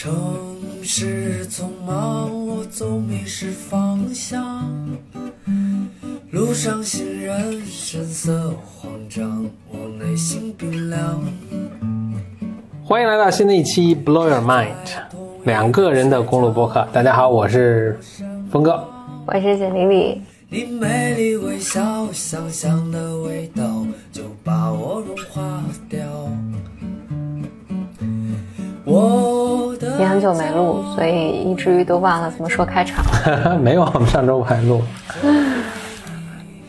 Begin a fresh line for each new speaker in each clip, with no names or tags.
城市匆忙，我总迷失方向。路上行人神色慌张，我内心冰凉。
欢迎来到新的一期 Blow Your Mind，两个人的公路播客。大家好，我是峰哥。
我是简丽丽。
你美丽微笑，香香的味道就把我融化掉。我的
也很久没录，所以以至于都忘了怎么说开场。
没有，我们上周还录。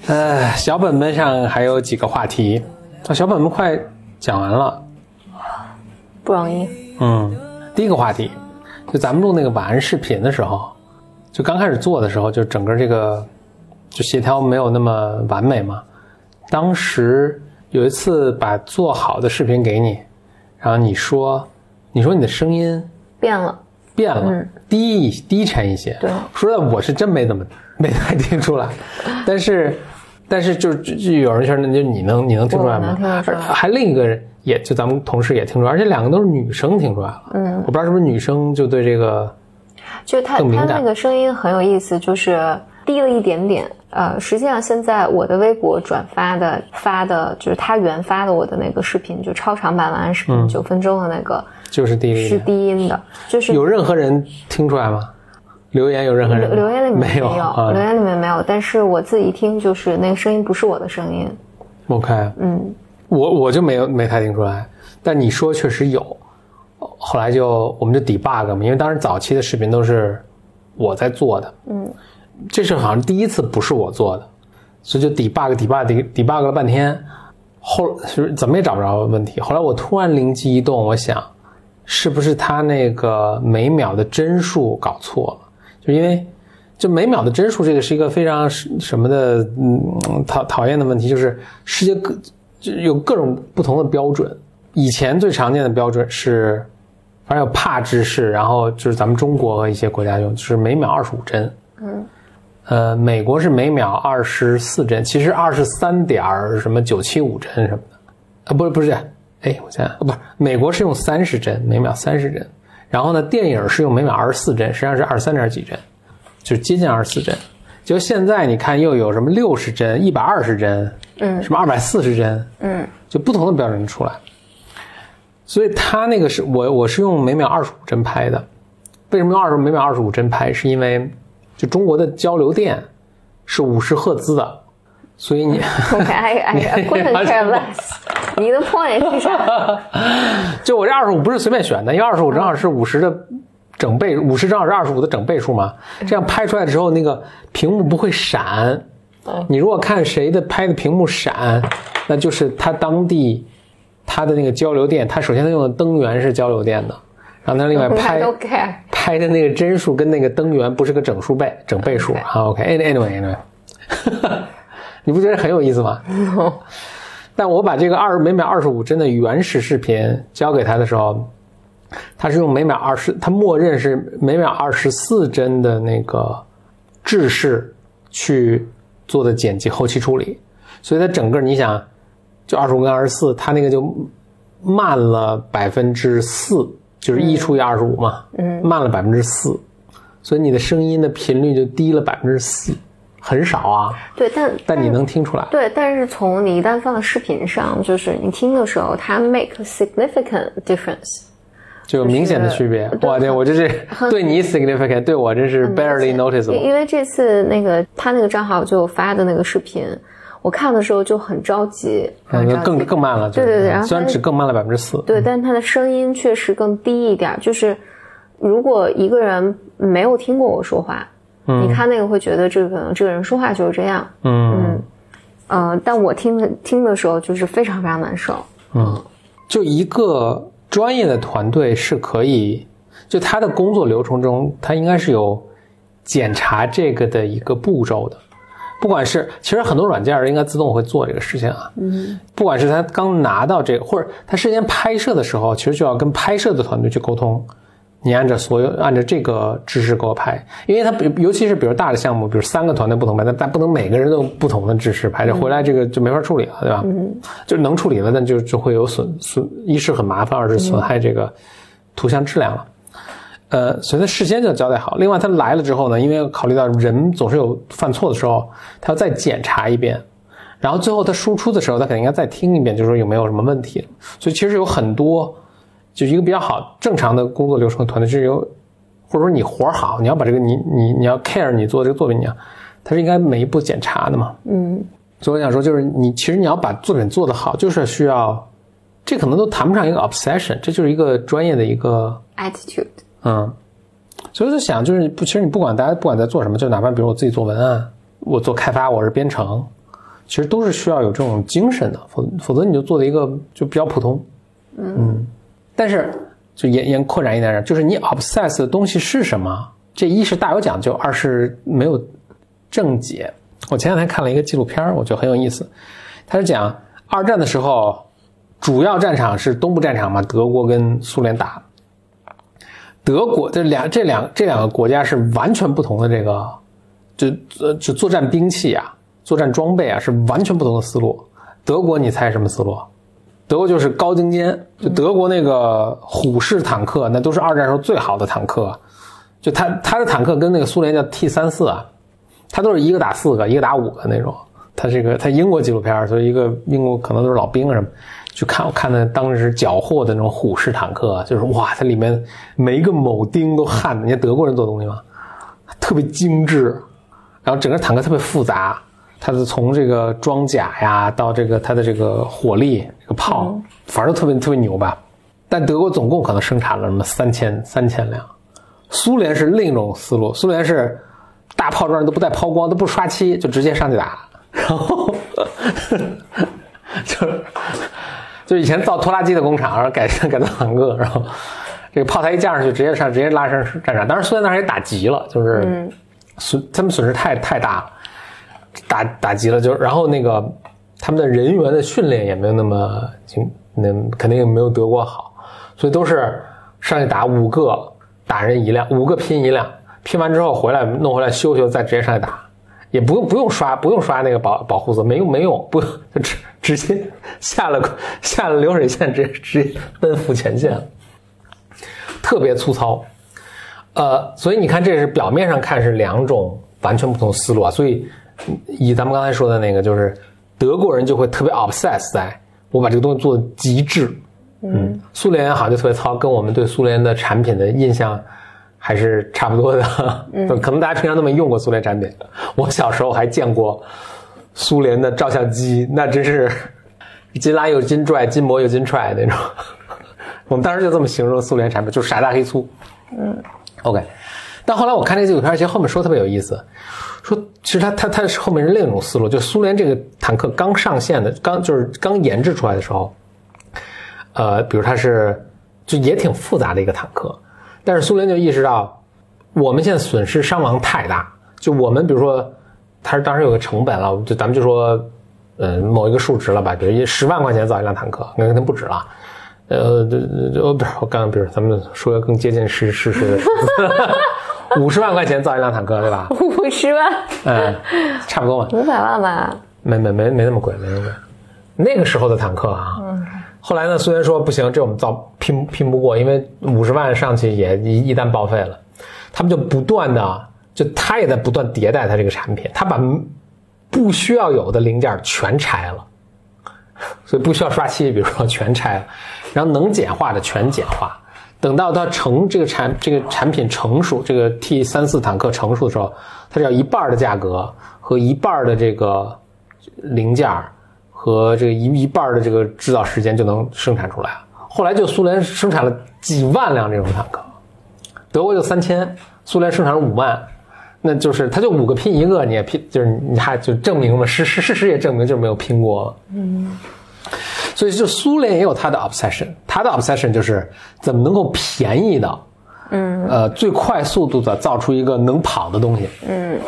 呃，小本本上还有几个话题，啊，小本本快讲完了。
不容易。
嗯，第一个话题，就咱们录那个晚安视频的时候，就刚开始做的时候，就整个这个就协调没有那么完美嘛。当时有一次把做好的视频给你，然后你说，你说你的声音
变了，
变了，低一低沉一些。
对
说的我是真没怎么 没太听出来，但是但是就就就有人说，那就你能你能听出来吗
我能听出来？
还另一个人也就咱们同事也听出来，而且两个都是女生听出来了。嗯，我不知道是不是女生就对这个
就他
更敏感
他那个声音很有意思，就是低了一点点。呃，实际上现在我的微博转发的发的就是他原发的我的那个视频，就超长版晚安视频，九、分钟的那个
就是低了一
是。低音的，就是
有任何人听出来吗？留言有任何人
留留言里面
没有
留
啊
言里面没有，但是我自己一听就是那个声音不是我的声音。
？OK，
嗯，
我我就没有没太听出来，但你说确实有。后来就我们就 debug 嘛，因为当时早期的视频都是我在做的，嗯，这是好像第一次不是我做的，所以就 debug debug debug 了半天，后是怎么也找不着问题。后来我突然灵机一动，我想是不是他那个每秒的帧数搞错了？就因为就每秒的帧数这个是一个非常什么的嗯讨讨厌的问题，就是世界各就有各种不同的标准。以前最常见的标准是，反正有帕制式，然后就是咱们中国和一些国家用，就是每秒二十五帧。嗯，呃，美国是每秒二十四帧，其实二十三点儿什么九七五帧什么的，啊，不是不是，哎，我想想，啊，不是，美国是用三十帧，每秒三十帧，然后呢，电影是用每秒二十四帧，实际上是二十三点几帧，就是接近二十四帧。就现在你看，又有什么六十帧、一百二十帧，嗯，什么二百四十帧，
嗯，
就不同的标准出来。所以它那个是我我是用每秒二十五帧拍的，为什么用二十每秒二十五帧拍？是因为就中国的交流电是五十赫兹的，所以你
OK，I I I couldn't care less。你的 point 是啥？
就我这二十五不是随便选的，因为二十五正好是五十的整倍，五十正好是二十五的整倍数嘛。这样拍出来之后，那个屏幕不会闪。你如果看谁的拍的屏幕闪，那就是他当地他的那个交流电，他首先他用的灯源是交流电的，然后他另外拍。拍的那个帧数跟那个灯源不是个整数倍，整倍数。好，OK，anyway anyway，你不觉得很有意思吗？但我把这个二每秒二十五帧的原始视频交给他的时候，他是用每秒二十，他默认是每秒二十四帧的那个制式去做的剪辑后期处理，所以它整个你想，就二十五跟二十四，它那个就慢了百分之四，就是一除以二十五嘛，嗯，慢了百分之四，所以你的声音的频率就低了百分之四，很少啊，
对，但
但你能听出来。
对，但是从你一旦放到视频上，就是你听的时候，它 make a significant difference。
就有明显的区别，
对
哇！对我这是对你 significant，对我真是 barely noticeable。
因为这次那个他那个账号就发的那个视频，我看的时候就很着急，
更更慢了，
对对对然后
虽然只更慢了百分之四，
对，但是他的声音确实更低一点。就是如果一个人没有听过我说话，你看那个会觉得这个可能这个人说话就是这样，
嗯，
嗯、但我听的听的时候就是非常非常难受。嗯。
就一个专业的团队是可以，就他的工作流程中，他应该是有检查这个的一个步骤的。不管是其实很多软件儿应该自动会做这个事情啊，嗯，不管是他刚拿到这个，或者他事先拍摄的时候，其实就要跟拍摄的团队去沟通，你按照所有按照这个知识给我拍，因为他比尤其是比如大的项目，比如三个团队不同拍，但但不能每个人都有不同的知识拍，这回来这个就没法处理了，对吧？嗯，就能处理了，但就就会有损损，一是很麻烦，二是损害这个图像质量了。呃，所以他事先就交代好。另外，他来了之后呢，因为考虑到人总是有犯错的时候，他要再检查一遍，然后最后他输出的时候，他肯定要再听一遍，就是说有没有什么问题。所以其实有很多，就一个比较好正常的工作流程团队是由，或者说你活好，你要把这个你你你要 care 你做这个作品，你要，它是应该每一步检查的嘛。
嗯。
所以我想说，就是你其实你要把作品做得好，就是需要，这可能都谈不上一个 obsession，这就是一个专业的一个
，attitude，
嗯，所以我就想，就是不，其实你不管大家不管在做什么，就哪怕比如我自己做文案，我做开发，我是编程，其实都是需要有这种精神的，否否则你就做的一个就比较普通。嗯，但是就延延扩展一点，就是你 obsess 的东西是什么？这一是大有讲究，二是没有正解。我前两天看了一个纪录片，我觉得很有意思，他是讲二战的时候，主要战场是东部战场嘛，德国跟苏联打。德国这两这两这两个国家是完全不同的这个，就呃就作战兵器啊，作战装备啊是完全不同的思路。德国你猜什么思路？德国就是高精尖，就德国那个虎式坦克，那都是二战时候最好的坦克。就它它的坦克跟那个苏联叫 T 三四啊，它都是一个打四个，一个打五个那种。它这个它英国纪录片，所以一个英国可能都是老兵什么。去看我看的当时缴获的那种虎式坦克，就是哇，它里面每一个铆钉都焊的。你看德国人做东西嘛，特别精致，然后整个坦克特别复杂，它是从这个装甲呀到这个它的这个火力、这个炮，反正都特别特别牛吧。但德国总共可能生产了什么三千三千辆，苏联是另一种思路，苏联是大炮仗都不带抛光，都不刷漆，就直接上去打，然后 就是。就以前造拖拉机的工厂，然后改改造坦克，然后这个炮台一架上去，直接上直接拉上战场。当然，苏联那时候也打急了，就是损他们损失太太大了，打打急了，就然后那个他们的人员的训练也没有那么精，那肯定也没有德国好，所以都是上去打五个打人一辆，五个拼一辆，拼完之后回来弄回来修修，再直接上去打。也不用不用刷不用刷那个保保护色，没用没用，不用就直直接下了下了流水线，直接直接奔赴前线，特别粗糙。呃，所以你看，这是表面上看是两种完全不同的思路啊。所以以咱们刚才说的那个，就是德国人就会特别 obsess 在我把这个东西做的极致，嗯，苏联好像就特别糙，跟我们对苏联的产品的印象。还是差不多的，可能大家平常都没用过苏联产品。我小时候还见过苏联的照相机，那真是金拉又金拽，金磨又金踹那种。我们当时就这么形容苏联产品，就是傻大黑粗。嗯，OK。但后来我看这个纪录片，其实后面说特别有意思，说其实他他他是后面是另一种思路，就苏联这个坦克刚上线的，刚就是刚研制出来的时候，呃，比如它是就也挺复杂的一个坦克。但是苏联就意识到，我们现在损失伤亡太大。就我们比如说，它当时有个成本了，就咱们就说，呃，某一个数值了吧，比如十万块钱造一辆坦克，那肯定不止了。呃，这这不是我刚刚，比如咱们说个更接近实事实的，五十万块钱造一辆坦克，对吧？
五十万，
嗯，差不多吧。
五百万吧？
没没没没那么贵，没那么贵。那个时候的坦克啊。后来呢？虽然说不行，这我们造拼拼不过，因为五十万上去也一一旦报废了，他们就不断的，就他也在不断迭代他这个产品，他把不需要有的零件全拆了，所以不需要刷漆，比如说全拆了，然后能简化的全简化，等到它成这个产这个产品成熟，这个 T 三四坦克成熟的时候，它只要一半的价格和一半的这个零件。和这个一一半的这个制造时间就能生产出来。后来就苏联生产了几万辆这种坦克，德国就三千，苏联生产了五万，那就是它就五个拼一个，你也拼，就是你还就证明了事实事实也证明就是没有拼过。嗯，所以就苏联也有他的 obsession，他的 obsession 就是怎么能够便宜的，嗯，呃，最快速度的造出一个能跑的东西。嗯。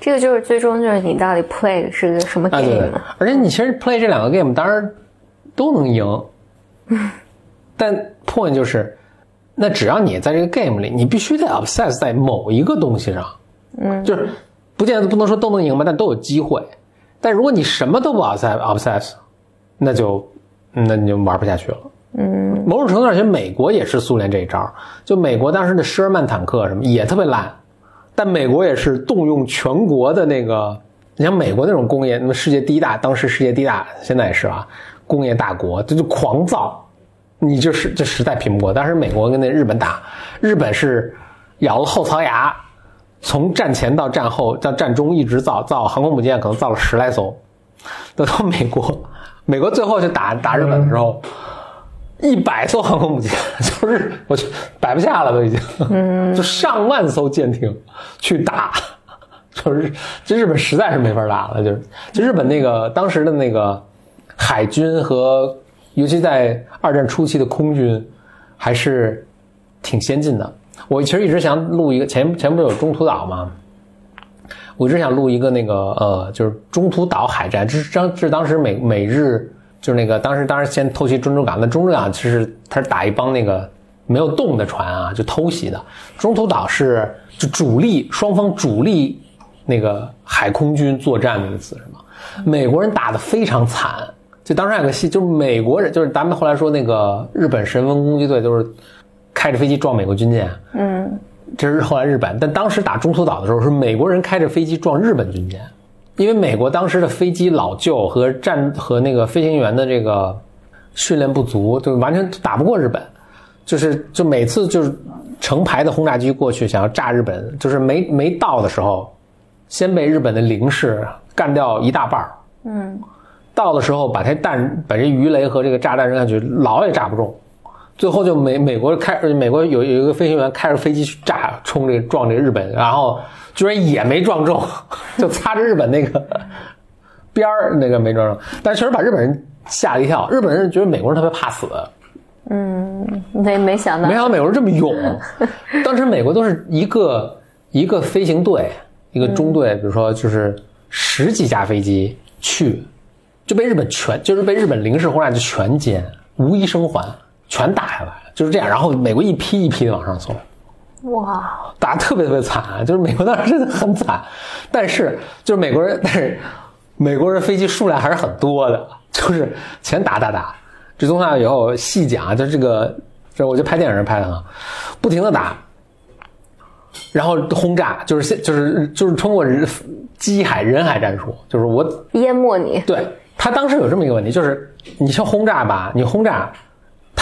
这个就是最终就是你到底 play 是个什么 game？
对，而且你其实 play 这两个 game 当然都能赢，但 point 就是，那只要你在这个 game 里，你必须得 obsess 在某一个东西上，嗯，就是不见得不能说都能赢吧，但都有机会。但如果你什么都不 obsess obsess，那就那你就玩不下去了。嗯，某种程度上，其实美国也是苏联这一招。就美国当时的施尔曼坦克什么也特别烂，但美国也是动用全国的那个，你像美国那种工业，那么世界第一大，当时世界第一大，现在也是啊，工业大国，这就狂造，你就是这实在拼不过。当时美国跟那日本打，日本是咬了后槽牙，从战前到战后到战中一直造造航空母舰，可能造了十来艘。等到美国，美国最后去打打日本的时候，一百艘航空母舰，就是我去摆不下了，都已经，就上万艘舰艇去打，就是这日本实在是没法打了，就是就日本那个当时的那个海军和尤其在二战初期的空军还是挺先进的。我其实一直想录一个前前不是有中途岛吗？我只想录一个那个呃，就是中途岛海战，这是当这是当时美美日就是那个当时当时先偷袭珍珠港，那珍珠港其实它是打一帮那个没有动的船啊，就偷袭的。中途岛是就主力双方主力那个海空军作战那个词是吗？美国人打的非常惨，就当时有个戏，就是美国人就是咱们后来说那个日本神风攻击队都是开着飞机撞美国军舰，嗯。这是后来日本，但当时打中途岛的时候，是美国人开着飞机撞日本军舰，因为美国当时的飞机老旧和战和那个飞行员的这个训练不足，就完全打不过日本。就是就每次就是成排的轰炸机过去想要炸日本，就是没没到的时候，先被日本的零式干掉一大半嗯，到的时候把这弹把这鱼雷和这个炸弹扔下去，老也炸不中。最后就美美国开美国有有一个飞行员开着飞机去炸冲这个撞这个日本，然后居然也没撞中，就擦着日本那个边儿那个没撞中，但确实把日本人吓了一跳。日本人觉得美国人特别怕死，
嗯，没没想到，
没想到美国人这么勇。当时美国都是一个一个飞行队，一个中队，比如说就是十几架飞机去，就被日本全就是被日本零式轰炸就全歼，无一生还。全打下来了就是这样。然后美国一批一批的往上送，
哇，
打的特别特别惨，就是美国当时真的很惨。但是就是美国人，但是美国人飞机数量还是很多的，就是全打打打。这东西以后细讲，就是这个，这我觉得拍电影人拍的啊，不停的打，然后轰炸，就是现就是就是通过人机海人海战术，就是我
淹没你。
对他当时有这么一个问题，就是你像轰炸吧，你轰炸。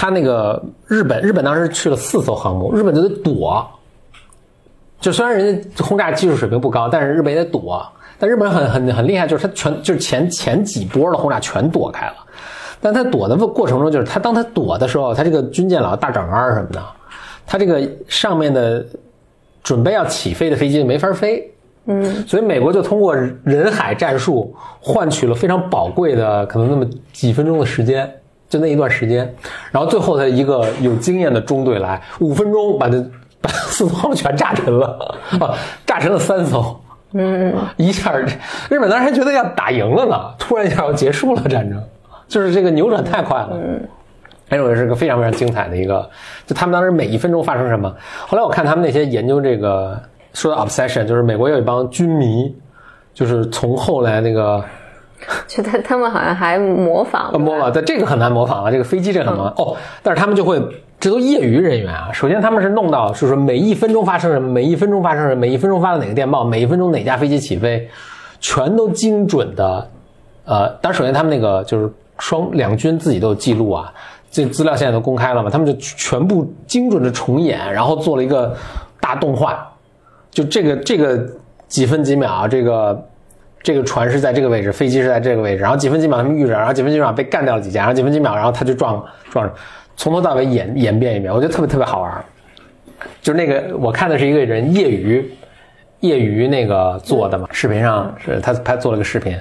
他那个日本，日本当时去了四艘航母，日本就得躲。就虽然人家轰炸技术水平不高，但是日本也得躲。但日本人很很很厉害，就是他全就是前前几波的轰炸全躲开了。但他躲的过程中，就是他当他躲的时候，他这个军舰老大转弯什么的，他这个上面的准备要起飞的飞机没法飞。嗯，所以美国就通过人海战术换取了非常宝贵的可能那么几分钟的时间。就那一段时间，然后最后他一个有经验的中队来，五分钟把这把四艘全炸沉了，啊，炸沉了三艘，嗯，一下日本当时还觉得要打赢了呢，突然一下要结束了战争，就是这个扭转太快了，嗯，哎，我是个非常非常精彩的一个，就他们当时每一分钟发生什么，后来我看他们那些研究这个说的 obsession，就是美国有一帮军迷，就是从后来那个。
觉得他们好像还模仿，
模仿，但这个很难模仿了。这个飞机这很难哦，但是他们就会，这都业余人员啊。首先他们是弄到，就是每一分钟发生什么，每一分钟发生什么，每一分钟发了哪个电报，每一分钟哪架飞机起飞，全都精准的。呃，但首先他们那个就是双两军自己都有记录啊，这资料现在都公开了嘛，他们就全部精准的重演，然后做了一个大动画，就这个这个几分几秒这个。这个船是在这个位置，飞机是在这个位置，然后几分几秒他们遇着，然后几分几秒被干掉了几架，然后几分几秒，然后他就撞撞上，从头到尾演演变一遍，我觉得特别特别好玩。就是那个我看的是一个人业余业余那个做的嘛，视频上是他他做了个视频，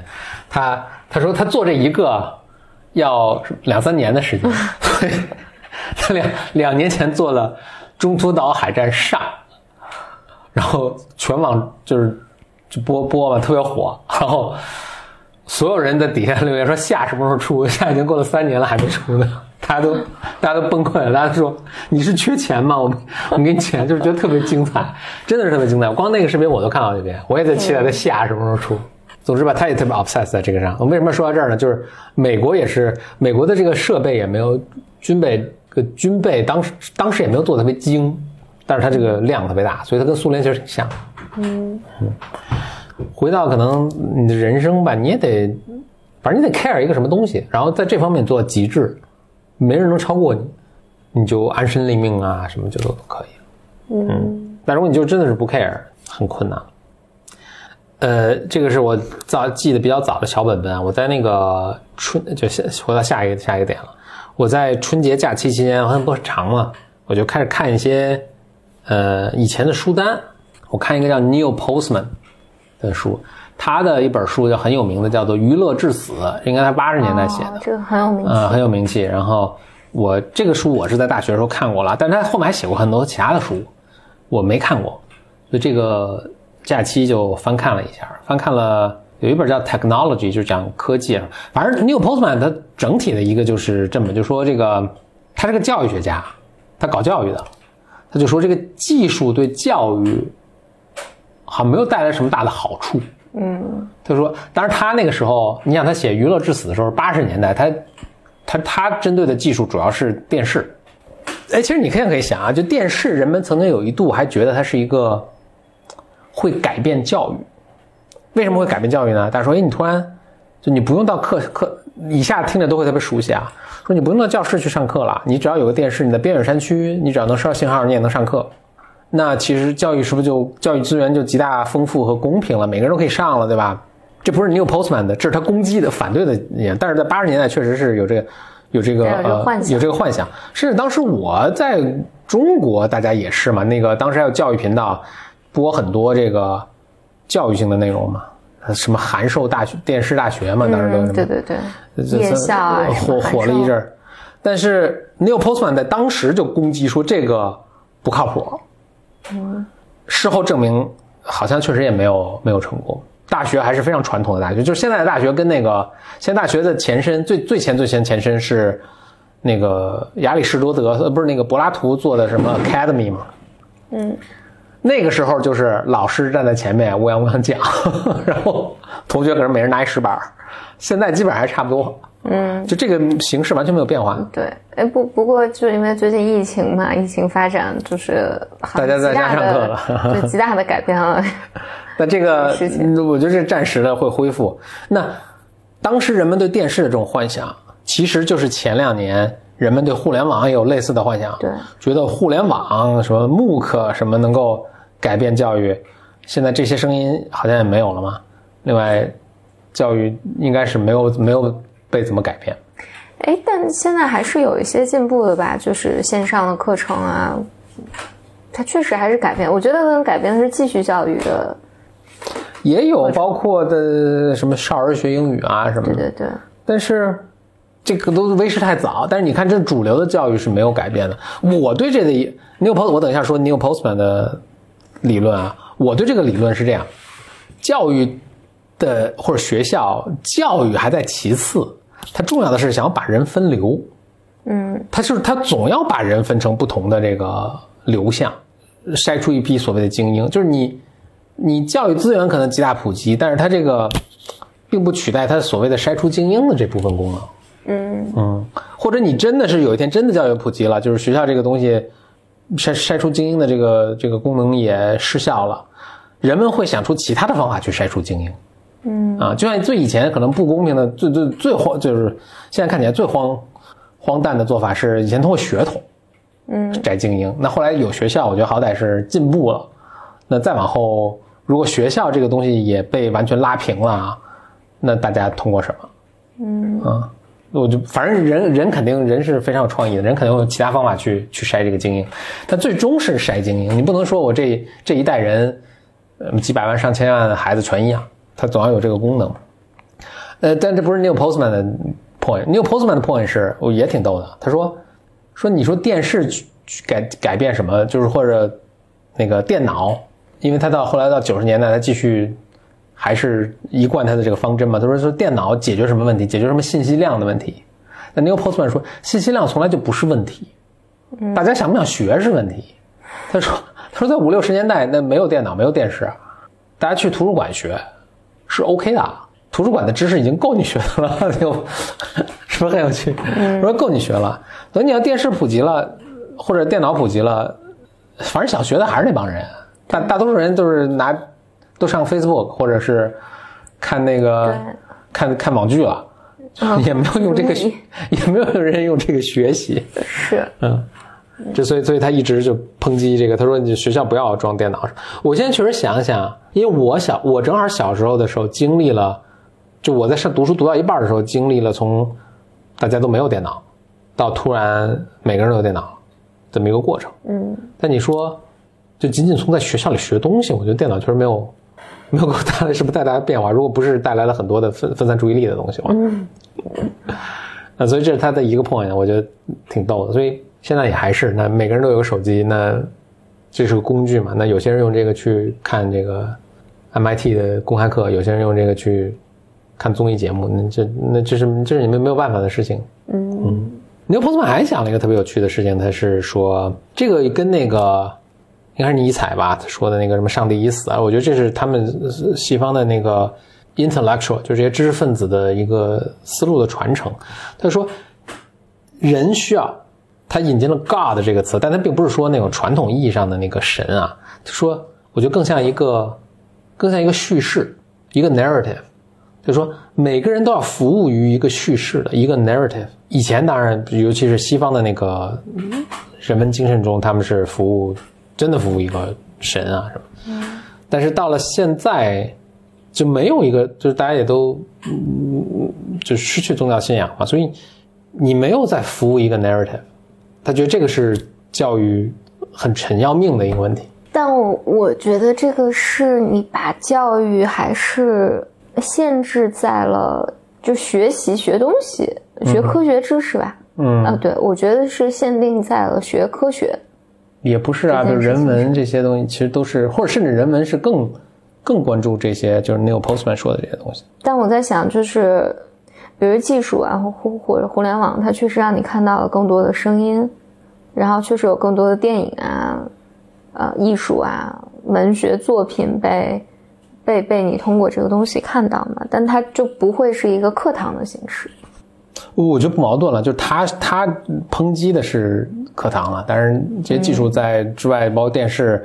他他说他做这一个要两三年的时间，所以他两两年前做了中途岛海战上，然后全网就是。就播播嘛，特别火。然后所有人在底下留言说：“下什么时候出？下已经过了三年了，还没出呢。”大家都大家都崩溃了。大家说：“你是缺钱吗？我我给你钱。”就是觉得特别精彩，真的是特别精彩。光那个视频我都看好几遍，我也在期待它下什么时候出。总之吧，他也特别 obsessed 在这个上。我为什么说到这儿呢？就是美国也是美国的这个设备也没有军备个军备当时当时也没有做的特别精，但是它这个量特别大，所以它跟苏联其实挺像。嗯嗯回到可能你的人生吧，你也得，反正你得 care 一个什么东西，然后在这方面做到极致，没人能超过你，你就安身立命啊，什么就都可以。嗯，但如果你就真的是不 care，很困难。呃，这个是我早记得比较早的小本本啊，我在那个春就下回到下一个下一个点了。我在春节假期期间，好像不是长嘛，我就开始看一些呃以前的书单。我看一个叫 Neil Postman 的书，他的一本书叫很有名的，叫做《娱乐至死》，应该他八十年代写的，
哦这个很有名气。
嗯，很有名气。然后我这个书我是在大学的时候看过了，但是他后面还写过很多其他的书，我没看过，所以这个假期就翻看了一下，翻看了有一本叫《Technology》，就是讲科技。反正 Neil Postman 他整体的一个就是这么就说这个，他是个教育学家，他搞教育的，他就说这个技术对教育好像没有带来什么大的好处。
嗯
他说，当然他那个时候，你想他写《娱乐至死》的时候，八十年代，他他他针对的技术主要是电视。哎，其实你现在可以想啊，就电视，人们曾经有一度还觉得它是一个会改变教育。为什么会改变教育呢？大家说，哎，你突然就你不用到课课，以下听着都会特别熟悉啊。说你不用到教室去上课了，你只要有个电视，你在边远山区，你只要能收到信号，你也能上课。那其实教育是不是就教育资源就极大丰富和公平了？每个人都可以上了，对吧？这不是 Neil Postman 的，这是他攻击的、反对的也。但是在八十年代确实是有这个、有这个呃有这个幻想。甚至当时我在中国，大家也是嘛，那个当时还有教育频道播很多这个教育性的内容嘛，呃什么函授大学、电视大学嘛，当时都
对对对，
这
夜校啊
火火了一阵儿。但是 Neil Postman 在当时就攻击说这个不靠谱。嗯，事后证明好像确实也没有没有成功。大学还是非常传统的大学，就是现在的大学跟那个现在大学的前身最最前最前前身是那个亚里士多德呃不是那个柏拉图做的什么 Academy 嘛。
嗯，
那个时候就是老师站在前面乌泱乌泱讲，然后同学可能每人拿一石板儿。现在基本上还差不多。
嗯，
就这个形式完全没有变化。
对。哎，不不过就因为最近疫情嘛，疫情发展就是
大家在家上课了
对，极大的改变了。
那这个 我觉得是暂时的会恢复。那当时人们对电视的这种幻想，其实就是前两年人们对互联网也有类似的幻想，
对，
觉得互联网什么 MOOC 什么能够改变教育。现在这些声音好像也没有了嘛。另外，教育应该是没有没有被怎么改变。
哎，但现在还是有一些进步的吧，就是线上的课程啊，它确实还是改变。我觉得可能改变的是继续教育的，
也有包括的什么少儿学英语啊什么的，
对对对，
但是这个都为时太早。但是你看，这主流的教育是没有改变的。我对这个 Neil Post，我等一下说 Neil Postman 的理论啊，我对这个理论是这样：教育的或者学校教育还在其次，它重要的是想要把人分流。
嗯，
它就是它总要把人分成不同的这个流向，筛出一批所谓的精英。就是你，你教育资源可能极大普及，但是它这个并不取代它所谓的筛出精英的这部分功能。
嗯
嗯，或者你真的是有一天真的教育普及了，就是学校这个东西筛筛出精英的这个这个功能也失效了，人们会想出其他的方法去筛出精英。
嗯
啊，就像最以前可能不公平的、最最最荒，就是现在看起来最荒荒诞的做法是以前通过血统
嗯
摘精英，那后来有学校，我觉得好歹是进步了。那再往后，如果学校这个东西也被完全拉平了啊，那大家通过什么？
嗯
啊，我就反正人人肯定人是非常有创意的，人肯定会有其他方法去去筛这个精英，但最终是筛精英。你不能说我这这一代人，呃，几百万上千万的孩子全一样，他总要有这个功能。呃，但这不是 Neil Postman 的 point。Neil Postman 的 point 是，我也挺逗的。他说，说你说电视改改变什么，就是或者那个电脑，因为他到后来到九十年代，他继续还是一贯他的这个方针嘛。他说说电脑解决什么问题？解决什么信息量的问题？那 Neil Postman 说，信息量从来就不是问题，大家想不想学是问题。他说他说在五六十年代那没有电脑没有电视，大家去图书馆学是 OK 的。图书馆的知识已经够你学的了，是不是很有趣？我说够你学了，等你要电视普及了，或者电脑普及了，反正想学的还是那帮人。大大多数人都是拿都上 Facebook 或者是看那个看看网剧了，也没有用这个学，也没有人用这个学习。
是，
嗯。这所以，所以他一直就抨击这个。他说：“你学校不要装电脑。”我现在确实想想，因为我小，我正好小时候的时候经历了，就我在上读书读到一半的时候，经历了从大家都没有电脑，到突然每个人都有电脑这么一个过程。嗯。但你说，就仅仅从在学校里学东西，我觉得电脑确实没有没有给我带来什么太大的变化。如果不是带来了很多的分分散注意力的东西话，嗯。那所以这是他的一个 point，我觉得挺逗的。所以。现在也还是，那每个人都有个手机，那这是个工具嘛？那有些人用这个去看这个 MIT 的公开课，有些人用这个去看综艺节目，那这那这是这是你们没有办法的事情。嗯嗯。牛普斯曼还想了一个特别有趣的事情，他是说这个跟那个应该是尼采吧，他说的那个什么“上帝已死”啊，我觉得这是他们西方的那个 intellectual，就是这些知识分子的一个思路的传承。他说人需要。他引进了 God 这个词，但他并不是说那种传统意义上的那个神啊。他说，我觉得更像一个，更像一个叙事，一个 narrative。就说每个人都要服务于一个叙事的一个 narrative。以前当然，尤其是西方的那个人文精神中，他们是服务，真的服务一个神啊什么。但是到了现在，就没有一个，就是大家也都，就失去宗教信仰嘛，所以你没有在服务一个 narrative。他觉得这个是教育很沉要命的一个问题，
但我我觉得这个是你把教育还是限制在了就学习学东西学科学知识吧，嗯。啊，对，我觉得是限定在了学科学，
也不是啊，就人文这些东西其实都是，或者甚至人文是更更关注这些，就是 Neil Postman 说的这些东西。
但我在想，就是比如技术啊，或或者互联网，它确实让你看到了更多的声音。然后确实有更多的电影啊，呃，艺术啊，文学作品被被被你通过这个东西看到嘛？但它就不会是一个课堂的形式。
我觉得不矛盾了，就是他他抨击的是课堂了，但是这些技术在之外，包括电视，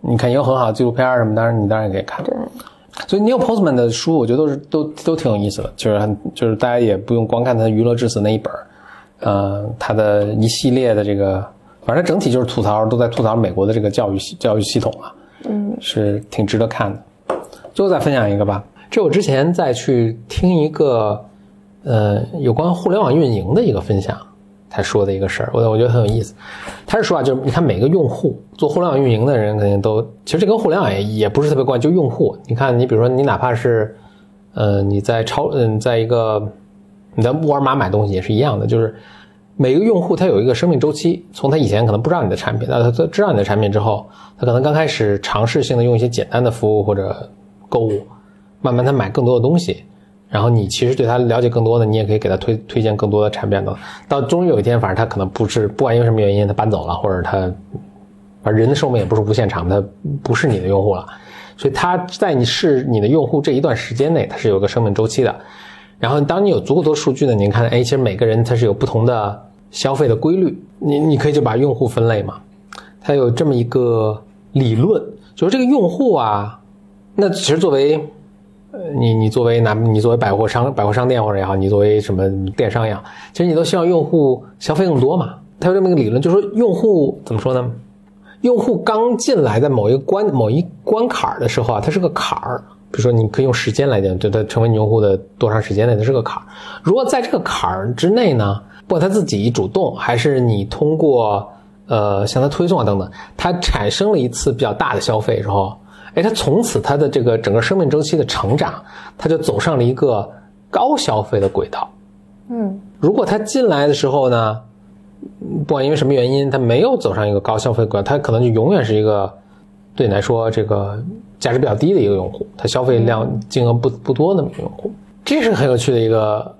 你看也有很好的纪录片什么，当然你当然也可以看。
对。
所以 Neil Postman 的书，我觉得都是都都挺有意思的，就是很就是大家也不用光看他《娱乐至死》那一本呃，他的一系列的这个，反正整体就是吐槽，都在吐槽美国的这个教育系教育系统啊，嗯，是挺值得看的。最后再分享一个吧，这我之前在去听一个，呃，有关互联网运营的一个分享，他说的一个事儿，我我觉得很有意思。他是说啊，就是你看每个用户做互联网运营的人，肯定都其实这跟互联网也也不是特别关，就用户，你看你比如说你哪怕是，呃，你在超嗯，在一个。你在沃尔玛买东西也是一样的，就是每个用户他有一个生命周期，从他以前可能不知道你的产品，到他知道你的产品之后，他可能刚开始尝试性的用一些简单的服务或者购物，慢慢他买更多的东西，然后你其实对他了解更多的，你也可以给他推推荐更多的产品等，到终于有一天，反正他可能不是不管因为什么原因他搬走了，或者他，反正人的寿命也不是无限长，他不是你的用户了，所以他在你是你的用户这一段时间内，他是有个生命周期的。然后，当你有足够多数据呢？您看，哎，其实每个人他是有不同的消费的规律。你你可以就把用户分类嘛，它有这么一个理论，就是这个用户啊，那其实作为，你你作为哪，你作为百货商百货商店或者也好，你作为什么电商也好，其实你都希望用户消费更多嘛。他有这么一个理论，就是说用户怎么说呢？用户刚进来在某一个关某一关坎儿的时候啊，它是个坎儿。比如说，你可以用时间来讲，就它成为你用户的多长时间内，它是个坎儿。如果在这个坎儿之内呢，不管他自己主动，还是你通过呃向他推送啊等等，他产生了一次比较大的消费之后，哎，他从此他的这个整个生命周期的成长，他就走上了一个高消费的轨道。嗯，如果他进来的时候呢，不管因为什么原因，他没有走上一个高消费轨道，他可能就永远是一个对你来说这个。价值比较低的一个用户，他消费量金额不不多那么用户，这是很有趣的一个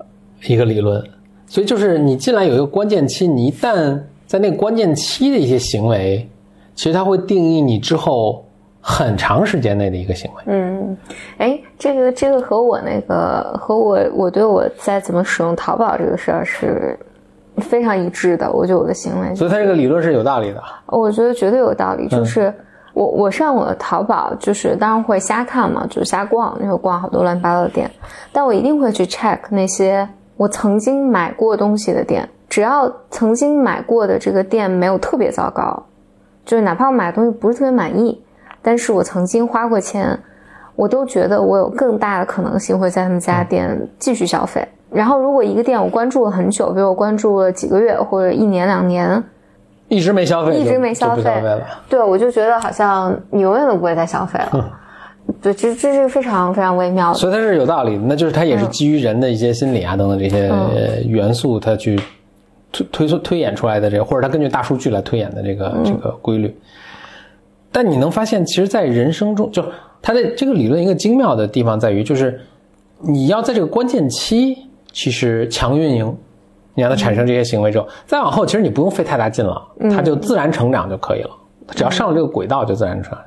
一个理论。所以就是你进来有一个关键期，你一旦在那个关键期的一些行为，其实它会定义你之后很长时间内的一个行为。
嗯，哎，这个这个和我那个和我我对我在怎么使用淘宝这个事儿是非常一致的。我觉得我的行为，
所以他这个理论是有道理的。
我觉得绝对有道理。就是我我上我的淘宝，就是当然会瞎看嘛，就是瞎逛，就会逛好多乱七八糟的店，但我一定会去 check 那些我曾经买过东西的店，只要曾经买过的这个店没有特别糟糕，就是哪怕我买的东西不是特别满意。但是我曾经花过钱，我都觉得我有更大的可能性会在他们家店继续消费。然后，如果一个店我关注了很久，比如我关注了几个月或者一年两年，
一直没消费，
一直没消费
了。
对，我就觉得好像你永远都不会再消费了。对，这这是非常非常微妙的。
所以它是有道理的，那就是它也是基于人的一些心理啊等等这些元素，它去推推推演出来的这个，或者它根据大数据来推演的这个这个规律。但你能发现，其实，在人生中，就他的这个理论一个精妙的地方在于，就是你要在这个关键期，其实强运营，你让它产生这些行为之后，再往后，其实你不用费太大劲了，它就自然成长就可以了。只要上了这个轨道，就自然成长。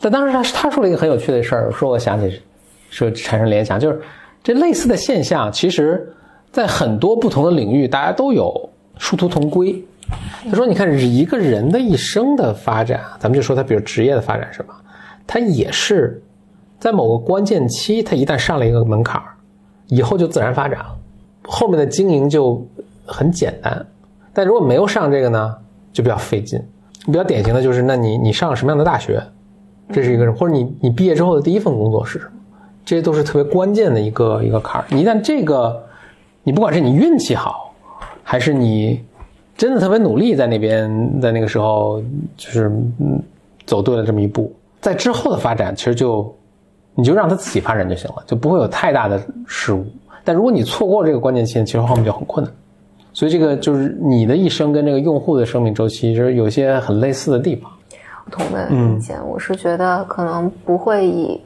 但当时他他说了一个很有趣的事儿，说我想起，说产生联想，就是这类似的现象，其实在很多不同的领域，大家都有殊途同归。他说：“你看，一个人的一生的发展，咱们就说他，比如职业的发展是吧？他也是在某个关键期，他一旦上了一个门槛以后就自然发展了，后面的经营就很简单。但如果没有上这个呢，就比较费劲。比较典型的就是，那你你上了什么样的大学，这是一个人，或者你你毕业之后的第一份工作是什么，这些都是特别关键的一个一个坎儿。一旦这个，你不管是你运气好，还是你。”真的特别努力，在那边，在那个时候，就是嗯，走对了这么一步。在之后的发展，其实就你就让它自己发展就行了，就不会有太大的失误。但如果你错过这个关键期，其实后面就很困难。所以这个就是你的一生跟这个用户的生命周期，其实有些很类似的地方。
不同的意见，我是觉得可能不会以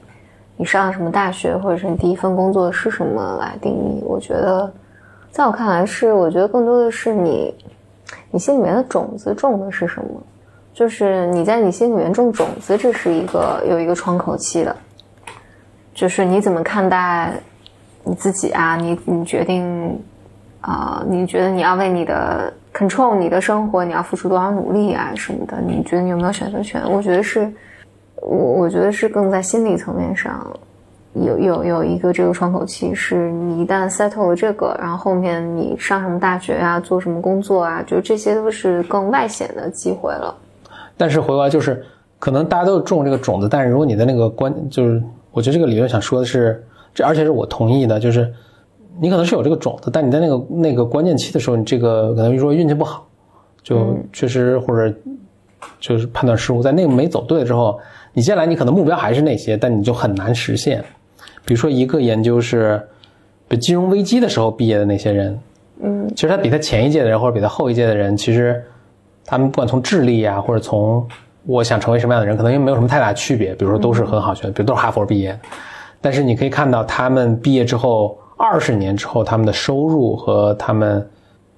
你上什么大学或者是你第一份工作是什么来定义。我觉得，在我看来是，我觉得更多的是你。你心里面的种子种的是什么？就是你在你心里面种种子，这是一个有一个窗口期的。就是你怎么看待你自己啊？你你决定啊？你觉得你要为你的 control 你的生活，你要付出多少努力啊什么的？你觉得你有没有选择权？我觉得是，我我觉得是更在心理层面上。有有有一个这个窗口期，是你一旦 settle 了这个，然后后面你上什么大学啊，做什么工作啊，就这些都是更外显的机会了。
但是回过来就是，可能大家都种这个种子，但是如果你的那个关，就是我觉得这个理论想说的是，这而且是我同意的，就是你可能是有这个种子，但你在那个那个关键期的时候，你这个可能说运气不好，就确实或者就是判断失误，在那个没走对之后，你接下来你可能目标还是那些，但你就很难实现。比如说，一个研究是，比金融危机的时候毕业的那些人，
嗯，
其实他比他前一届的人或者比他后一届的人，其实他们不管从智力啊，或者从我想成为什么样的人，可能也没有什么太大区别。比如说，都是很好学，比如都是哈佛毕业，但是你可以看到，他们毕业之后二十年之后，他们的收入和他们，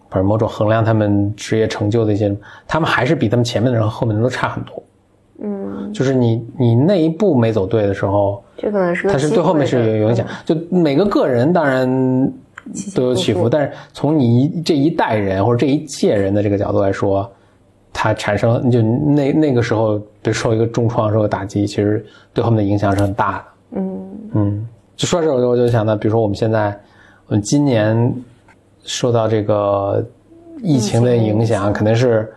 不是某种衡量他们职业成就的一些，他们还是比他们前面的人和后面的人都差很多。
嗯，
就是你你那一步没走对的时候。
这可能是
它是对后面是有影响，就每个个人当然都有起伏，但是从你这一代人或者这一届人的这个角度来说，它产生就那那个时候被受一个重创、受个打击，其实对后面的影响是很大的。
嗯
嗯，就说这我就我就想到，比如说我们现在，我们今年受到这个疫情的影响，肯定是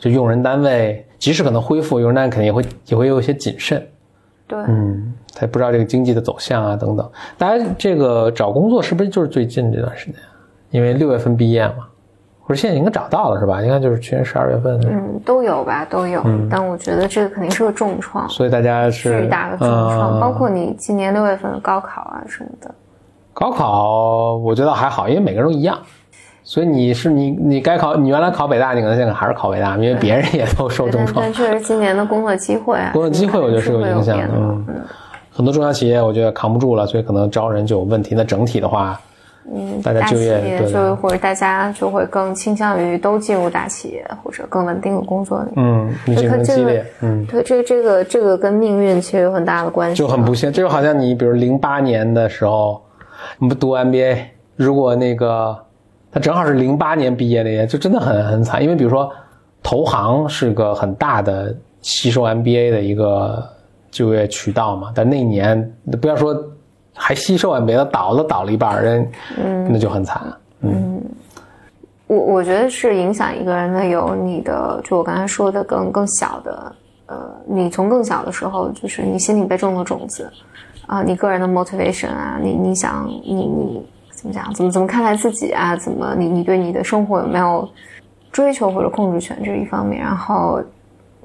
就用人单位即使可能恢复，用人单位肯定也会也会有一些谨慎。
对，
嗯，他不知道这个经济的走向啊，等等。大家这个找工作是不是就是最近这段时间？因为六月份毕业嘛，或者现在应该找到了是吧？应该就是去年十二月份。
嗯，都有吧，都有。但我觉得这个肯定是个重创，
所以大家是
巨大的重创，包括你今年六月份的高考啊什么的。
高考我觉得还好，因为每个人都一样。所以你是你你该考你原来考北大，你可能现在还是考北大，因为别人也都受重创。
但确实今年的工作机会啊，
工作机会我觉得是有影响的。嗯，很多中小企业我觉得扛不住了，所以可能招人就有问题。那整体的话，
嗯，
大家就业
业
对
就或者大家就会更倾向于都进入大企业或者更稳定的工作里。
嗯，你竞争激烈，嗯，
对，这这个这个跟命运其实有很大的关系，
就很不幸。这就好像你比如零八年的时候，你不读 MBA，如果那个他正好是零八年毕业的，就真的很很惨。因为比如说投行是个很大的吸收 MBA 的一个就业渠道嘛，但那一年不要说还吸收 MBA，倒了倒了一半人，嗯，那就很惨。
嗯我我觉得是影响一个人的有你的，就我刚才说的更更小的，呃，你从更小的时候，就是你心里被种了种子，啊、你个人的 motivation 啊，你你想你你怎么讲，怎么怎么看待自己啊，怎么你你对你的生活有没有追求或者控制权这是一方面，然后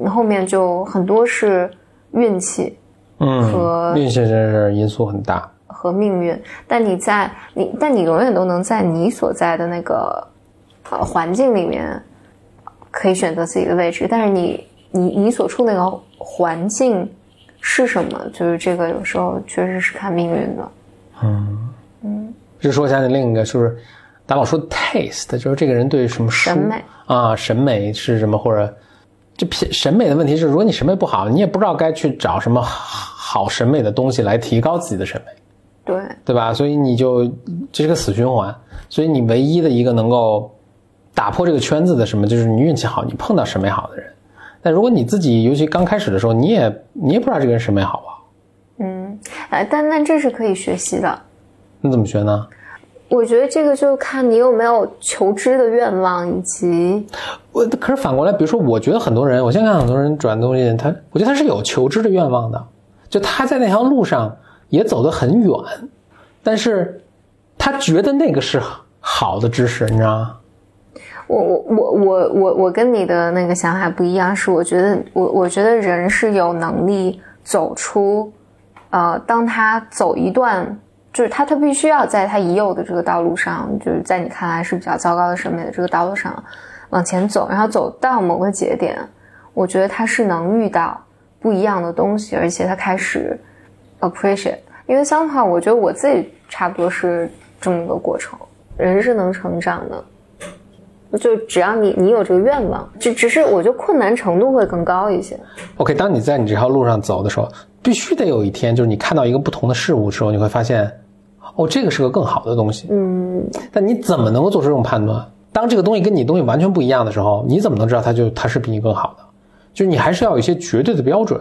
后面就很多是运气
嗯
和，
运气真是因素很大。
和命运，但你在你但你永远都能在你所在的那个呃环境里面可以选择自己的位置，但是你你你所处那个环境是什么，就是这个有时候确实是看命运的。
这说起来另一个就是，咱老说 taste，就是这个人对什么书
审美
啊，审美是什么，或者这品审美的问题是，如果你审美不好，你也不知道该去找什么好审美的东西来提高自己的审美，
对，
对吧？所以你就这是个死循环。所以你唯一的一个能够打破这个圈子的什么，就是你运气好，你碰到审美好的人。但如果你自己尤其刚开始的时候，你也你也不知道这个人审美好不好，
嗯，哎，但但这是可以学习的。
你怎么学呢？
我觉得这个就看你有没有求知的愿望，以及
我可是反过来，比如说，我觉得很多人，我现在看很多人转东西，他我觉得他是有求知的愿望的，就他在那条路上也走得很远，但是他觉得那个是好的知识，你知道吗？
我我我我我我跟你的那个想法不一样，是我觉得我我觉得人是有能力走出，呃，当他走一段，就是他他必须要在他已有的这个道路上，就是在你看来是比较糟糕的审美的这个道路上往前走，然后走到某个节点，我觉得他是能遇到不一样的东西，而且他开始 appreciate，因为相反，我觉得我自己差不多是这么一个过程，人是能成长的。就只要你你有这个愿望，只只是我觉得困难程度会更高一些。
OK，当你在你这条路上走的时候，必须得有一天，就是你看到一个不同的事物的时候，你会发现，哦，这个是个更好的东西。
嗯，
但你怎么能够做出这种判断？当这个东西跟你东西完全不一样的时候，你怎么能知道它就它是比你更好的？就你还是要有一些绝对的标准，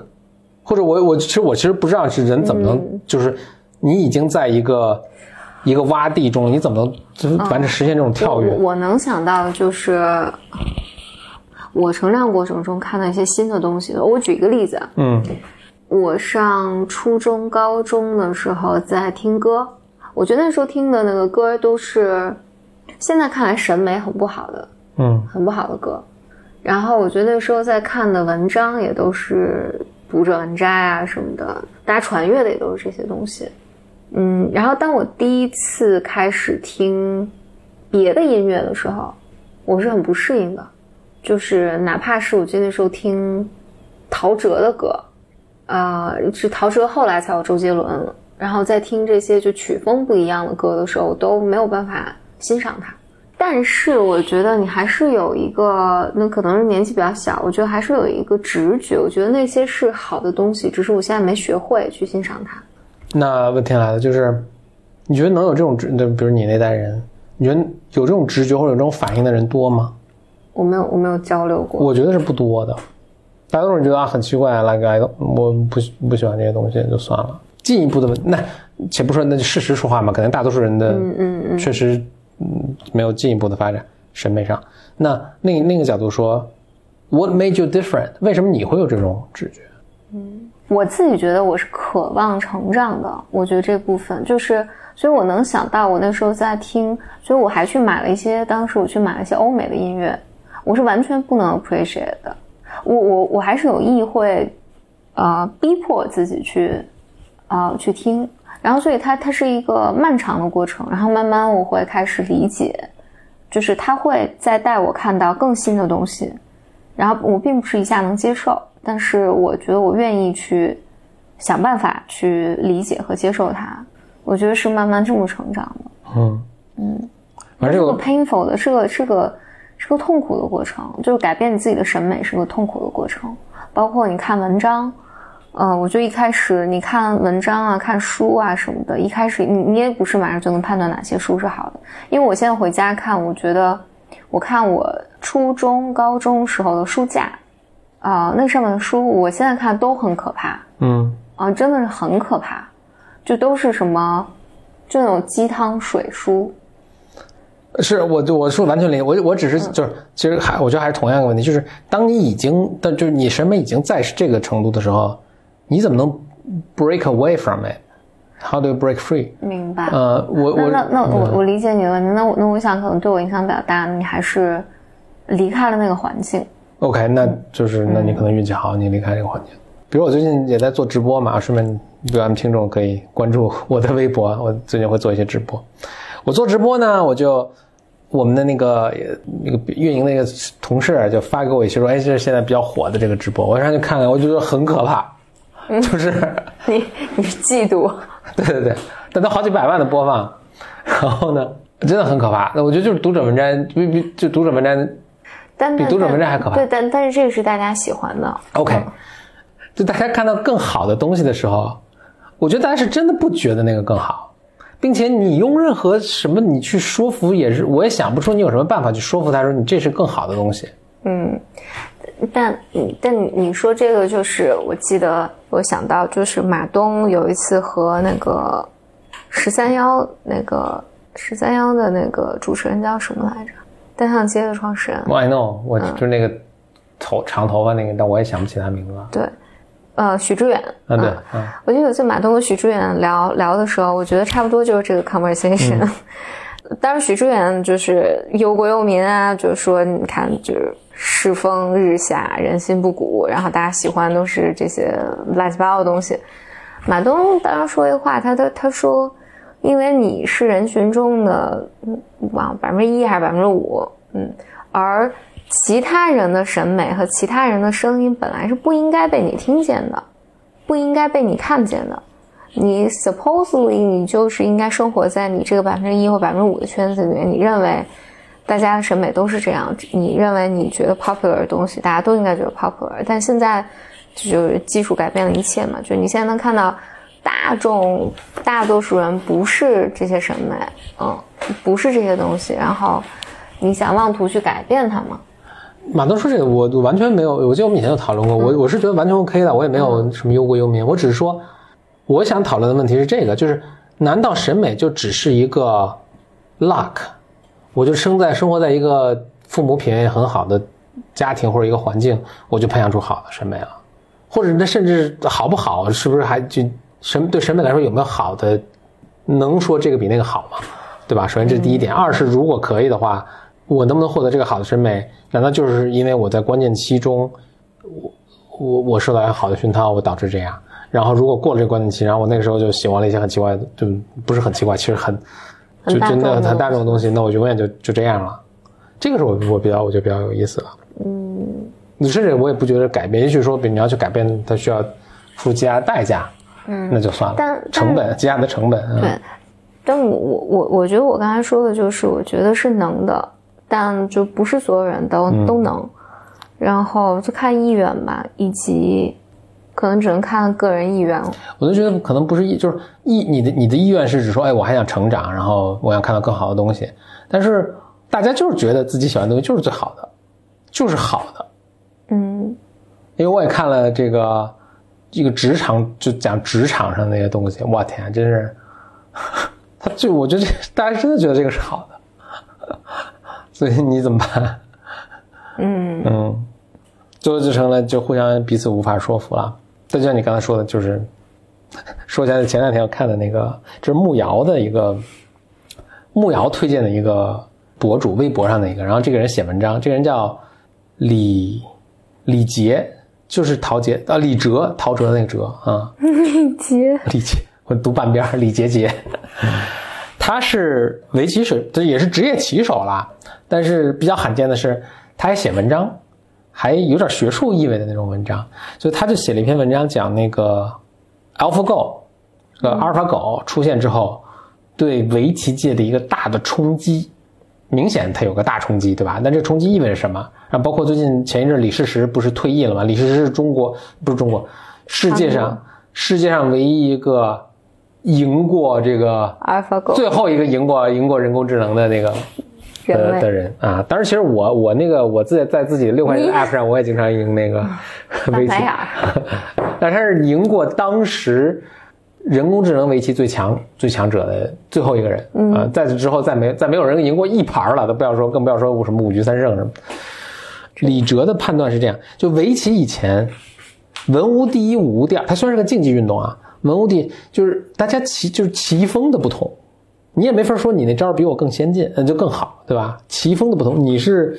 或者我我其实我其实不知道是人怎么能、就是你已经在一个一个洼地中，你怎么能就是完成实现这种跳跃？
我我能想到的就是我成长过程中看到一些新的东西的。我举一个例子啊，
嗯
我上初中、高中的时候在听歌，我觉得那时候听的那个歌都是现在看来审美很不好的，
嗯
很不好的歌。然后我觉得那时候在看的文章也都是读者文摘啊什么的，大家传阅的也都是这些东西。嗯，然后当我第一次开始听别的音乐的时候，我是很不适应的，就是哪怕是我记得那时候听陶喆的歌，啊、是陶喆后来才有周杰伦了，然后在听这些就曲风不一样的歌的时候，都没有办法欣赏它。但是我觉得你还是有一个，那可能是年纪比较小，我觉得还是有一个直觉，我觉得那些是好的东西，只是我现在没学会去欣赏它。
那问题来了，就是你觉得能有这种直，那比如你那代人，你觉得有这种直觉或者有这种反应的人多吗？
我没有，我没有交流过。
我觉得是不多的，大多数人觉得啊很奇怪，like I don't, 我不喜不喜欢这些东西就算了。进一步的问，那且不说那就事实说话嘛，可能大多数人的
嗯嗯嗯，
确实嗯没有进一步的发展审美上。那另另一个角度说，What made you different？为什么你会有这种直觉？
嗯我自己觉得我是渴望成长的，我觉得这部分就是，所以我能想到我那时候在听，所以我还去买了一些，当时我去买了一些欧美的音乐，我是完全不能 appreciate 的，我我我还是有意会，呃，逼迫自己去，啊、去听，然后所以它它是一个漫长的过程，然后慢慢我会开始理解，就是它会再带我看到更新的东西，然后我并不是一下能接受，但是我觉得我愿意去想办法去理解和接受它。我觉得是慢慢这么成长的。
嗯，
嗯，
反正这个
painful 的，是个是个是个痛苦的过程，就是改变你自己的审美是个痛苦的过程。包括你看文章，呃，我就一开始你看文章啊、看书啊什么的，一开始你你也不是马上就能判断哪些书是好的。因为我现在回家看，我觉得我看我初中、高中时候的书架，啊、那上面的书，我现在看都很可怕。
嗯，
啊，真的是很可怕，就都是什么，就那种鸡汤水书，
是我就我是完全理解，我我只是就是其实还我觉得还是同样一个问题，就是当你已经但就是你审美已经在这个程度的时候，你怎么能 break away from it？How do you break free？
明白？
呃，我我
那那那我我理解你的问题，那我那我想可能对我影响比较大，你还是离开了那个环境。
OK，那就是那你可能运气好，你离开这个环境。比如我最近也在做直播嘛，顺便对咱们听众可以关注我的微博，我最近会做一些直播。我做直播呢，我就我们的那个那个运营那个同事就发给我一些说，哎，这是现在比较火的这个直播，我上去看看，我就觉得很可怕，就是
你你嫉妒？
对对对，但都好几百万的播放，然后呢，真的很可怕。那我觉得就是读者文摘，比比就读者文摘
但
比读者文摘还可怕
对，但但是这个是大家喜欢的。
OK，就大家看到更好的东西的时候，我觉得大家是真的不觉得那个更好，并且你用任何什么你去说服也是，我也想不出你有什么办法去说服他说你这是更好的东西。
嗯，但但你你说这个就是，我记得我想到就是马东有一次和那个十三幺那个十三幺的那个主持人叫什么来着？单向街的创始人
，I know，我就是那个头长头发那个，但我也想不起他名字了。
对，呃，许知远。
啊，对，
我记得有一次马东和许知远聊聊的时候，我觉得差不多就是这个 conversation。当然，许知远就是忧国忧民啊，就是说，你看，就是世风日下，人心不古，然后大家喜欢都是这些乱七八糟的东西。马东当时说一个话，他他他说，因为你是人群中的，嗯，忘了百分之一还是百分之五，嗯，而其他人的审美和其他人的声音本来是不应该被你听见的。不应该被你看见的。你 supposedly 你就是应该生活在你这个百分之一或百分之五的圈子里面，你认为大家的审美都是这样，你认为你觉得 popular 的东西，大家都应该觉得 popular。但现在就是技术改变了一切嘛，就你现在能看到大众大多数人不是这些审美，嗯，不是这些东西，然后你想妄图去改变它吗？
马东说这个，我我完全没有，我记得我们以前有讨论过，我我是觉得完全 OK 的，我也没有什么忧国忧民，我只是说，我想讨论的问题是这个，就是难道审美就只是一个 luck？我就生在生活在一个父母品味很好的家庭或者一个环境，我就培养出好的审美了，或者那甚至好不好，是不是还就审对审美来说有没有好的，能说这个比那个好吗？对吧？首先这是第一点，二是如果可以的话，我能不能获得这个好的审美？难道就是因为我在关键期中，我我我受到一个好的熏陶，我导致这样？然后如果过了这个关键期，然后我那个时候就喜欢了一些很奇怪的，就不是很奇怪，其实很就真的很大众的东西，那我永远就就这样了。这个是我我比较我觉得比较有意思了。
嗯，
你甚至我也不觉得改变，也许说，比如你要去改变，它需要付出极大的代价，嗯，那就算了。
但但
成本极大的成本，嗯、
对，但我我我我觉得我刚才说的就是，我觉得是能的，但就不是所有人都、都能，然后就看意愿吧，以及可能只能看个人意愿了。
我就觉得可能不是意，就是意你的你的意愿是指说，哎，我还想成长，然后我想看到更好的东西。但是大家就是觉得自己喜欢的东西就是最好的，就是好的。
嗯
因为我也看了这个这个职场，就讲职场上那些东西，我天，真是，他就我觉得这大家真的觉得这个是好的，所以你怎么办？
嗯
嗯，最后就成了就互相彼此无法说服了。再就像你刚才说的，就是说起来前两天我看的那个，就是木瑶的一个木瑶推荐的一个博主，微博上的一个，然后这个人写文章，这个人叫李李杰，就是陶杰啊，李哲，陶喆的那个哲啊，
李杰，
李杰，我读半边儿李杰杰，他是围棋手，这也是职业棋手啦。但是比较罕见的是，他还写文章，还有点学术意味的那种文章。所以他就写了一篇文章，讲那个 AlphaGo，这个阿尔法狗出现之后，对围棋界的一个大的冲击，明显它有个大冲击，对吧？那这冲击意味着什么？啊包括最近前一阵李世石不是退役了吗？李世石是中国不是中国，世界上世界上唯一一个赢过这个
AlphaGo
最后一个赢过赢过人工智能的那个的的人啊。当然，其实我我那个我自己在自己的六块钱的 app 上，我也经常赢那个 围棋 但是他是赢过当时人工智能围棋最强最强者的最后一个人。嗯、呃，在此之后再没再没有人赢过一盘了，都不要说更不要说什么五局三胜什么。李哲的判断是这样：就围棋以前，文无第一，武无第二，它虽然是个竞技运动啊，文无第就是大家棋就是棋风的不同，你也没法说你那招比我更先进，那就更好，对吧？棋风的不同，你是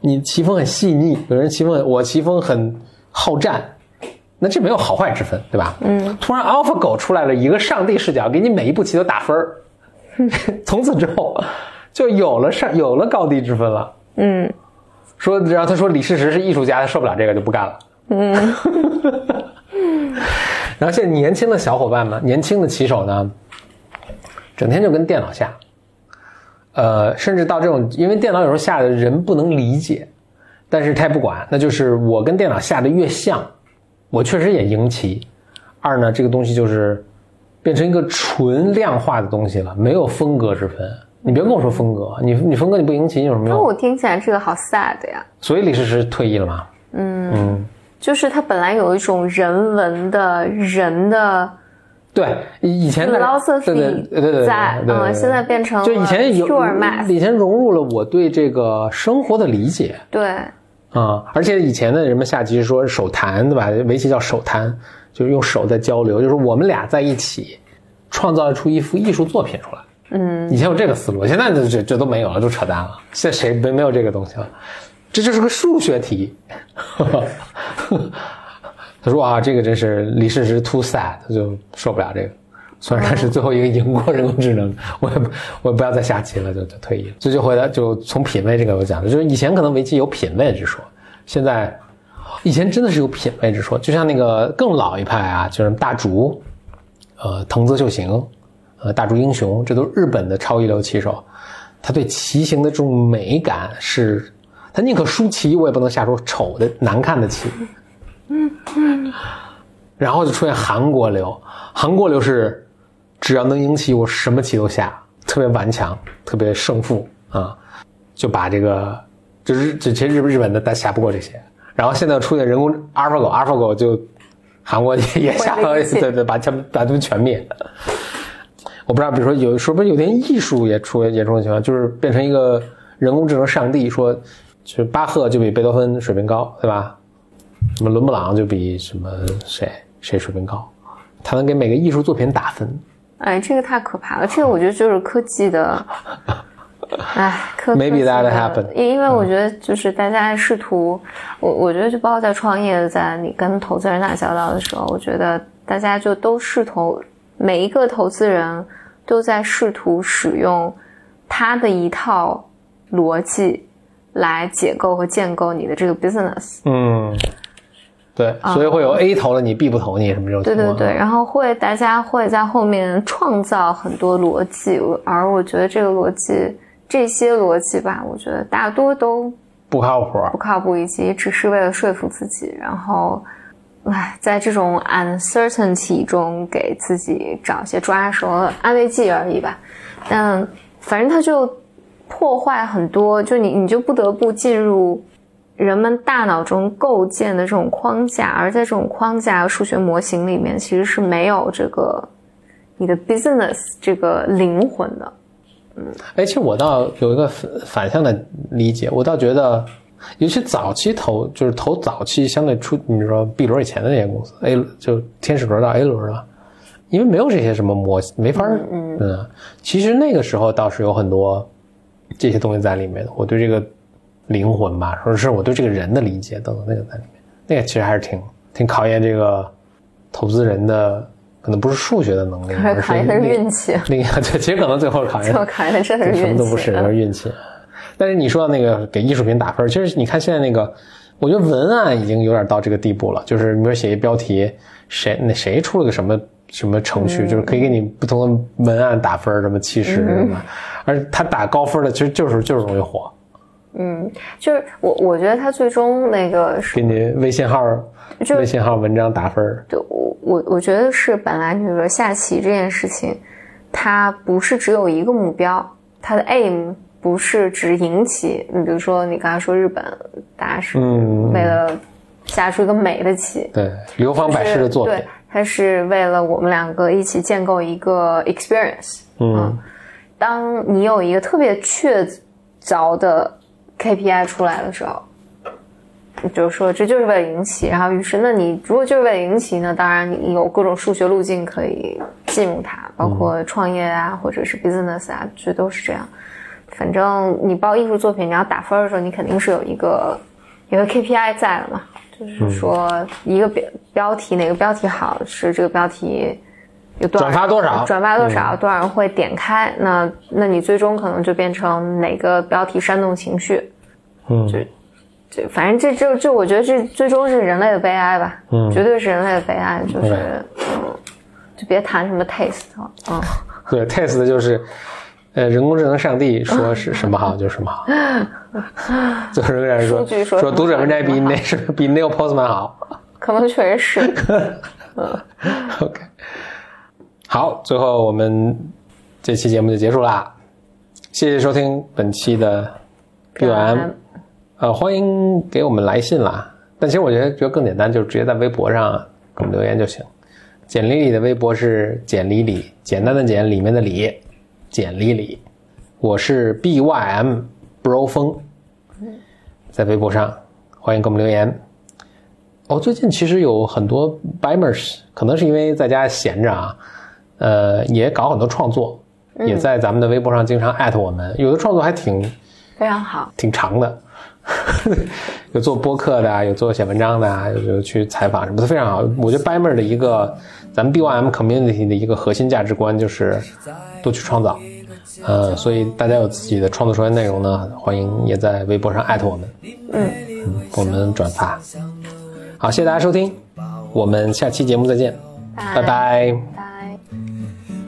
你棋风很细腻，有人棋风我棋风很好战，那这没有好坏之分，对吧？嗯。突然 AlphaGo 出来了一个上帝视角，给你每一步棋都打分儿，从此之后就有了上有了高低之分了。
嗯，
说，然后他说李世石是艺术家，他受不了这个就不干了。嗯。然后现在年轻的小伙伴们，年轻的棋手呢，整天就跟电脑下，呃，甚至到这种，因为电脑有时候下的人不能理解，但是他也不管，那就是我跟电脑下的越像，我确实也赢棋。二呢，这个东西就是变成一个纯量化的东西了，没有风格之分。你别跟我说风格，你你风格你不赢棋有什么
那
用？
我听起来这个好 sad 呀。
所以李世石退役了吗？嗯嗯，
就是他本来有一种人文的人的
对，以以前的
philosophy
对对对对对
在嗯现在变成
就以前有以前融入了我对这个生活的理解
对，
啊、而且以前的人们下棋是说手谈对吧？围棋叫手谈，就是用手在交流，就是我们俩在一起创造出一幅艺术作品出来。嗯，以前有这个思路，现在这这这都没有了，都扯淡了。现在谁没没有这个东西了？这就是个数学题。他说啊，这个真是李世石 too sad，他就受不了这个。虽然他是最后一个赢过人工智能，我也不我也不要再下棋了，就就退役了。所以就回来就从品味这个我讲的，就是以前可能围棋有品味之说，现在以前真的是有品味之说。就像那个更老一派啊，就是大竹，呃，藤泽秀行，呃，大竹英雄，这都是日本的超一流棋手。他对棋形的这种美感是，他宁可输棋，我也不能下出丑的难看的棋。然后就出现韩国流，韩国流是只要能赢棋，我什么棋都下，特别顽强，特别胜负啊，就把这个就是这其实日日本的但下不过这些。然后现在出现人工 AlphaGo，AlphaGo 就韩国也也下了，
会了一切
对对，把他们把他们全灭。我不知道，比如说有说不是有点艺术也出也出现情况，就是变成一个人工智能上帝，说就是巴赫就比贝多芬水平高，对吧？什么伦勃朗就比什么谁谁水平高，他能给每个艺术作品打分。
哎，这个太可怕了。这个我觉得就是科技的，哎，科
Maybe that
的
happened
因因为我觉得就是大家试图，我我觉得就包括在创业，在你跟投资人打交道的时候，我觉得大家就都试图，每一个投资人都在试图使用他的一套逻辑来解构和建构你的这个 business。
嗯，对，所以会有 A 投了你，B 不投你什么这种情况。
对对对，然后会大家会在后面创造很多逻辑，而我觉得这个逻辑，这些逻辑吧，我觉得大多都
不靠谱。
不靠谱，以及只是为了说服自己，然后，唉，在这种 uncertainty 中给自己找一些抓手、安慰剂而已吧。但反正它就破坏很多，就你你就不得不进入人们大脑中构建的这种框架，而在这种框架和数学模型里面，其实是没有这个你的 business 这个灵魂的。
嗯哎，其实我倒有一个反反向的理解，我倒觉得，尤其早期投就是投早期相对出，你比如说 B 轮以前的那些公司，A 就天使轮到 A 轮了，因为没有这些什么模，没法儿嗯其实那个时候倒是有很多这些东西在里面的。我对这个灵魂吧，或者是我对这个人的理解等等，那个在里面，那个其实还是挺挺考验这个投资人的，可能不是数学的能力，而
考验的是运气
另一个对，其实可能最后考验
最后考验的真的是运气，
什么都不是，都是运气。但是你说到那个给艺术品打分，其实你看现在那个，我觉得文案已经有点到这个地步了。就是你比如写一标题，谁那谁出了个什么什么程序，就是可以给你不同的文案打分，什么七十什么，而他打高分的其实就是就是容易火，
嗯，就是我我觉得他最终那个是
给你微信号
就
微信号文章打分儿，
对我我我觉得是本来你说下棋这件事情，它不是只有一个目标，它的 aim 不是只赢棋。你比如说你刚才说日本，大家是
嗯
为了下出一个美的棋，
对，流芳百世的作品
对，，它是为了我们两个一起建构一个 experience。
嗯
当你有一个特别确凿的 KPI 出来的时候，就是说这就是为了赢棋，然后于是那你如果就是为了赢棋呢，当然你有各种数学路径可以进入它，包括创业啊，或者是 business 啊，这都是这样。反正你报艺术作品，你要打分的时候，你肯定是有一个有一个 KPI 在了嘛，就是说一个标标题哪个标题好是这个标题有多少
转发多少？
转发多少，多少人会点开，那那你最终可能就变成哪个标题煽动情绪，
嗯。
就就反正这这这，我觉得这最终是人类的悲哀吧，
嗯。
绝对是人类的悲哀，就是就别谈什么 taste 了，嗯，
对，taste 就是，呃，人工智能上帝说是什么好 就是什么。好，最后仍然说
说
说读者文摘比
什么
那是比 Neil Postman 好。
可能确实是，
OK，好，最后我们这期节目就结束啦，谢谢收听本期的 BOM，呃，欢迎给我们来信啦。但其实我觉得觉得更简单，就是直接在微博上给我们留言就行。简里里的微博是简里里，简单的简，里面的里，简里里。我是 BYM Bro 风，在微博上欢迎给我们留言。哦，最近其实有很多 Bimers，可能是因为在家闲着啊，呃，也搞很多创作，也在咱们的微博上经常艾特我们，有的创作还挺
非常好，
挺长的，有做播客的啊，有做写文章的啊，有有去采访什么的，非常好。我觉得 Bimer 的一个咱们 BYM community 的一个核心价值观就是多去创造，呃，所以大家有自己的创作出来内容呢，欢迎也在微博上艾特我们，嗯，给我们转发。好，谢谢大家收听，我们下期节目再见，拜拜。
拜。